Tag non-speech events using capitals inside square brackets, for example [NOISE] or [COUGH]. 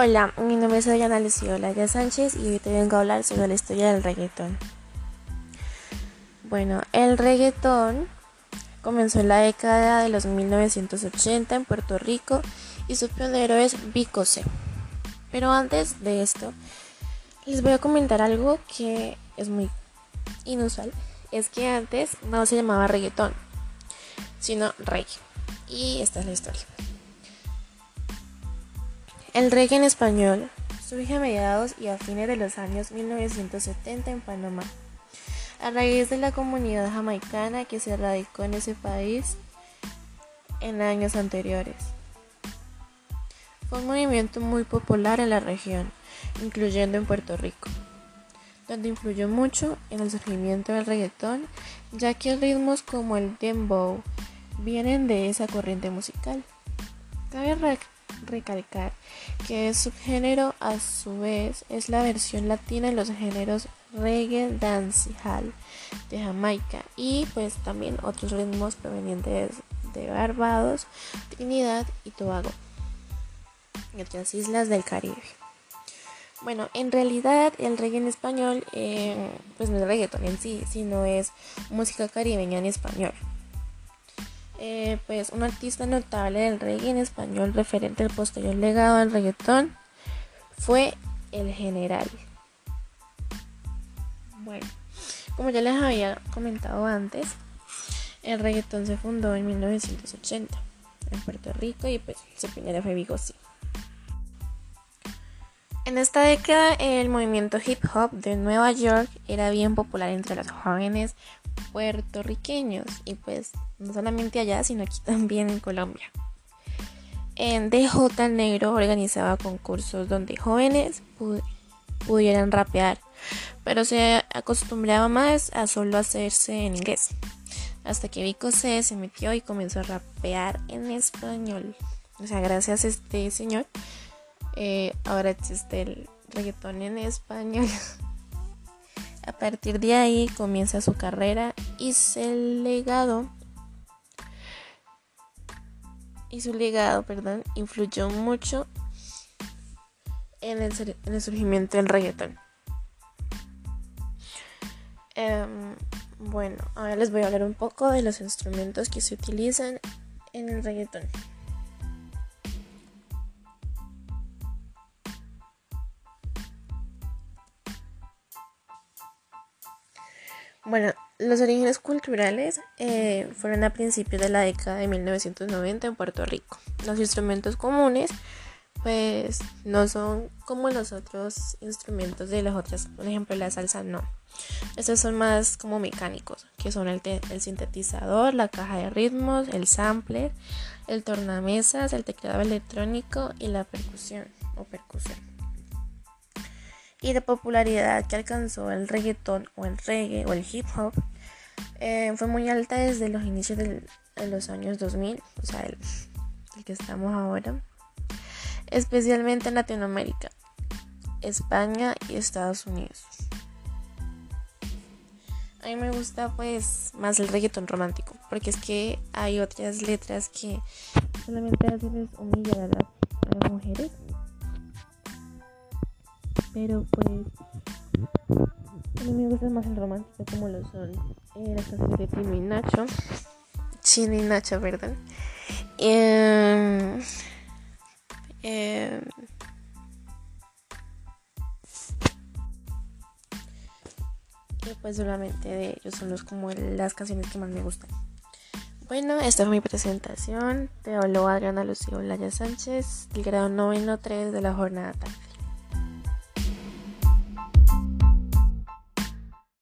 Hola, mi nombre es Adriana Lucía Olaya Sánchez y hoy te vengo a hablar sobre la historia del reggaetón. Bueno, el reggaetón comenzó en la década de los 1980 en Puerto Rico y su pionero es Vico C. Pero antes de esto, les voy a comentar algo que es muy inusual. Es que antes no se llamaba reggaetón, sino reggae. Y esta es la historia. El reggae en español surge a mediados y a fines de los años 1970 en Panamá, a raíz de la comunidad jamaicana que se radicó en ese país en años anteriores. Fue un movimiento muy popular en la región, incluyendo en Puerto Rico, donde influyó mucho en el surgimiento del reggaetón, ya que ritmos como el dembow vienen de esa corriente musical. Recalcar que el subgénero a su vez es la versión latina en los géneros reggae, dancehall de Jamaica y pues también otros ritmos provenientes de Barbados, Trinidad y Tobago y otras islas del Caribe. Bueno, en realidad el reggae en español eh, pues no es reggaeton en sí, sino es música caribeña en español. Eh, pues un artista notable del reggae en español referente al posterior legado del reggaetón fue el general. Bueno, como ya les había comentado antes, el reggaetón se fundó en 1980 en Puerto Rico y pues su pionero fue Bigosí. En esta década el movimiento hip hop de Nueva York era bien popular entre los jóvenes puertorriqueños y pues no solamente allá, sino aquí también en Colombia. En DJ Negro organizaba concursos donde jóvenes pudieran rapear, pero se acostumbraba más a solo hacerse en inglés. Hasta que Vico C se metió y comenzó a rapear en español. O sea, gracias a este señor, eh, ahora existe el reggaetón en español. [LAUGHS] A partir de ahí comienza su carrera y su legado y su legado, perdón, influyó mucho en el, surgimiento del reggaetón. Em, bueno, ahora les voy a hablar un poco de los instrumentos que se utilizan en el reggaetón. Bueno, los orígenes culturales eh, fueron a principios de la década de 1990 en Puerto Rico. Los instrumentos comunes, pues, no son como los otros instrumentos de las otras, por ejemplo, la salsa no. Estos son más como mecánicos, que son el, el sintetizador, la caja de ritmos, el sampler, el tornamesas, el teclado electrónico y la percusión o percusión y la popularidad que alcanzó el reggaetón o el reggae o el hip hop eh, fue muy alta desde los inicios de los años 2000, o sea, el, que estamos ahora, especialmente en Latinoamérica, España y Estados Unidos. A mí me gusta pues más el reggaetón romántico, porque es que hay otras letras que solamente hacen humillar a las mujeres pero pues a mí me gusta más el romántico como lo son eh, las canciones de Tino y Nacho. Chino y Nacho, ¿verdad? Eh, y pues solamente de ellos son los, como las canciones que más me gustan. Bueno, esta es mi presentación. Te habló Adriana Lucía Olaya Sánchez, del grado noveno 3 de la jornada tarde.